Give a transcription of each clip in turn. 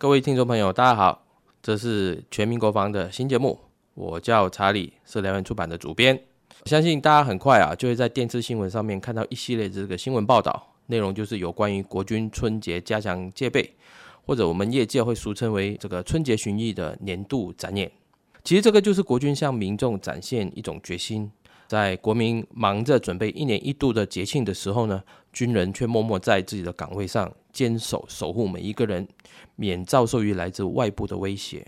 各位听众朋友，大家好，这是全民国防的新节目，我叫查理，是燎原出版的主编。相信大家很快啊，就会在电视新闻上面看到一系列这个新闻报道，内容就是有关于国军春节加强戒备，或者我们业界会俗称为这个春节巡弋的年度展演。其实这个就是国军向民众展现一种决心。在国民忙着准备一年一度的节庆的时候呢，军人却默默在自己的岗位上坚守守护每一个人，免遭受于来自外部的威胁。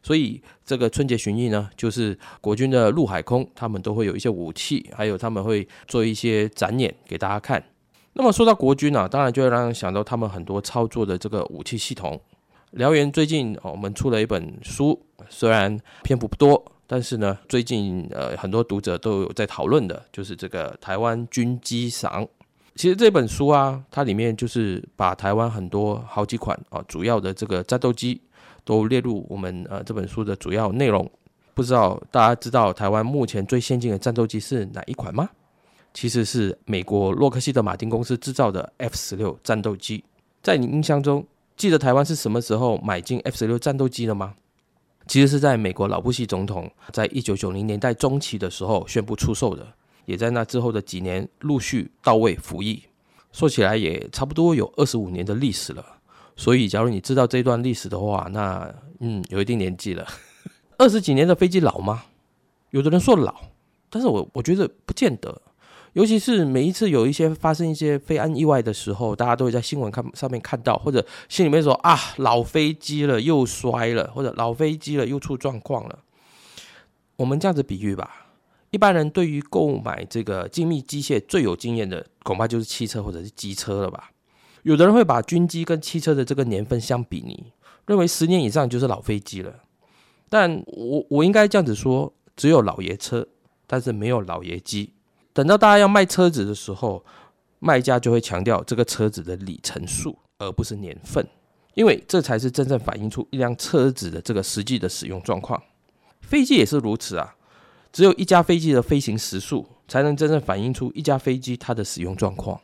所以这个春节巡弋呢，就是国军的陆海空，他们都会有一些武器，还有他们会做一些展演给大家看。那么说到国军啊，当然就会让人想到他们很多操作的这个武器系统。燎原最近我们出了一本书，虽然篇幅不多。但是呢，最近呃很多读者都有在讨论的，就是这个台湾军机赏。其实这本书啊，它里面就是把台湾很多好几款啊主要的这个战斗机都列入我们呃这本书的主要内容。不知道大家知道台湾目前最先进的战斗机是哪一款吗？其实是美国洛克希德马丁公司制造的 F 十六战斗机。在你印象中，记得台湾是什么时候买进 F 十六战斗机的吗？其实是在美国老布希总统在一九九零年代中期的时候宣布出售的，也在那之后的几年陆续到位服役。说起来也差不多有二十五年的历史了。所以，假如你知道这段历史的话，那嗯，有一定年纪了。二十几年的飞机老吗？有的人说老，但是我我觉得不见得。尤其是每一次有一些发生一些飞安意外的时候，大家都会在新闻看上面看到，或者心里面说啊，老飞机了又摔了，或者老飞机了又出状况了。我们这样子比喻吧，一般人对于购买这个精密机械最有经验的，恐怕就是汽车或者是机车了吧。有的人会把军机跟汽车的这个年份相比拟，认为十年以上就是老飞机了。但我我应该这样子说，只有老爷车，但是没有老爷机。等到大家要卖车子的时候，卖家就会强调这个车子的里程数，而不是年份，因为这才是真正反映出一辆车子的这个实际的使用状况。飞机也是如此啊，只有一架飞机的飞行时数，才能真正反映出一架飞机它的使用状况。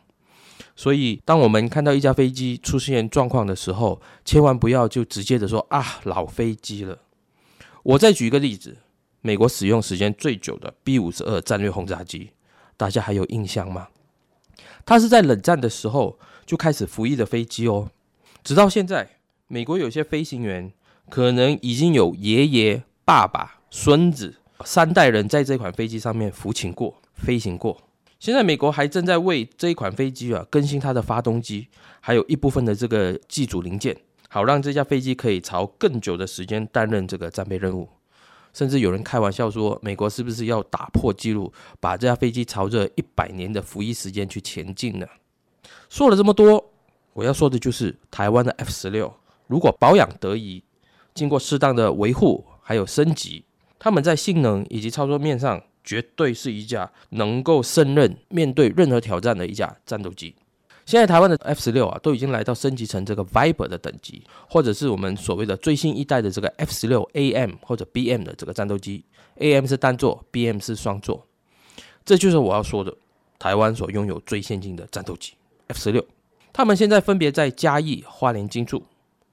所以，当我们看到一架飞机出现状况的时候，千万不要就直接的说啊，老飞机了。我再举一个例子，美国使用时间最久的 B 五十二战略轰炸机。大家还有印象吗？它是在冷战的时候就开始服役的飞机哦，直到现在，美国有些飞行员可能已经有爷爷、爸爸、孙子三代人在这款飞机上面服勤过、飞行过。现在美国还正在为这一款飞机啊更新它的发动机，还有一部分的这个机组零件，好让这架飞机可以朝更久的时间担任这个战备任务。甚至有人开玩笑说，美国是不是要打破纪录，把这架飞机朝着一百年的服役时间去前进呢？说了这么多，我要说的就是台湾的 F 十六，如果保养得宜，经过适当的维护还有升级，他们在性能以及操作面上，绝对是一架能够胜任面对任何挑战的一架战斗机。现在台湾的 F 十六啊，都已经来到升级成这个 Viper 的等级，或者是我们所谓的最新一代的这个 F 十六 AM 或者 BM 的这个战斗机，AM 是单座，BM 是双座。这就是我要说的，台湾所拥有最先进的战斗机 F 十六。他们现在分别在嘉义、花莲进驻，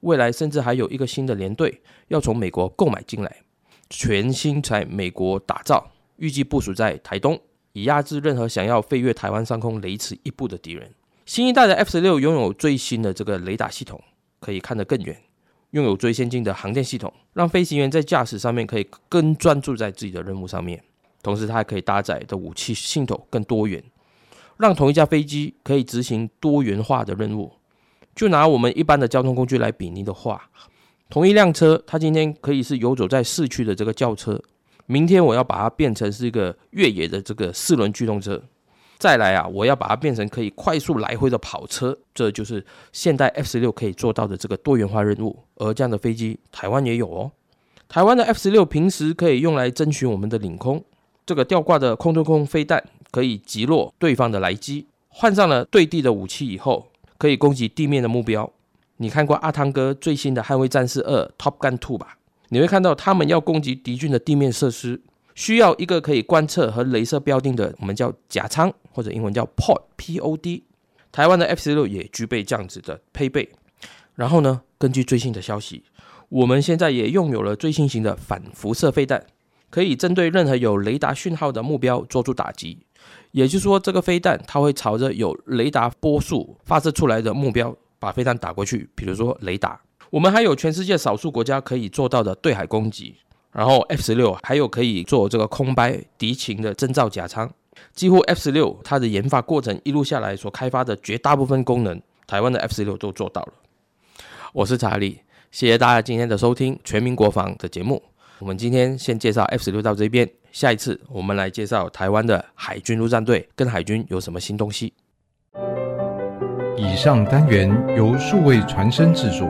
未来甚至还有一个新的联队要从美国购买进来，全新在美国打造，预计部署在台东，以压制任何想要飞越台湾上空雷池一步的敌人。新一代的 F 十六拥有最新的这个雷达系统，可以看得更远；拥有最先进的航电系统，让飞行员在驾驶上面可以更专注在自己的任务上面。同时，它还可以搭载的武器系统更多元，让同一架飞机可以执行多元化的任务。就拿我们一般的交通工具来比拟的话，同一辆车，它今天可以是游走在市区的这个轿车，明天我要把它变成是一个越野的这个四轮驱动车。再来啊，我要把它变成可以快速来回的跑车，这就是现代 F 十六可以做到的这个多元化任务。而这样的飞机，台湾也有哦。台湾的 F 十六平时可以用来侦巡我们的领空，这个吊挂的空对空飞弹可以击落对方的来机。换上了对地的武器以后，可以攻击地面的目标。你看过阿汤哥最新的《捍卫战士二》Top Gun Two 吧？你会看到他们要攻击敌军的地面设施。需要一个可以观测和镭射标定的，我们叫甲舱，或者英文叫 pod，P O D。台湾的 F 十六也具备这样子的配备。然后呢，根据最新的消息，我们现在也拥有了最新型的反辐射飞弹，可以针对任何有雷达讯号的目标做出打击。也就是说，这个飞弹它会朝着有雷达波束发射出来的目标把飞弹打过去，比如说雷达。我们还有全世界少数国家可以做到的对海攻击。然后 F 十六还有可以做这个空白敌情的侦察假仓。几乎 F 十六它的研发过程一路下来所开发的绝大部分功能，台湾的 F 十六都做到了。我是查理，谢谢大家今天的收听《全民国防》的节目。我们今天先介绍 F 十六到这边。下一次我们来介绍台湾的海军陆战队跟海军有什么新东西。以上单元由数位传声制作。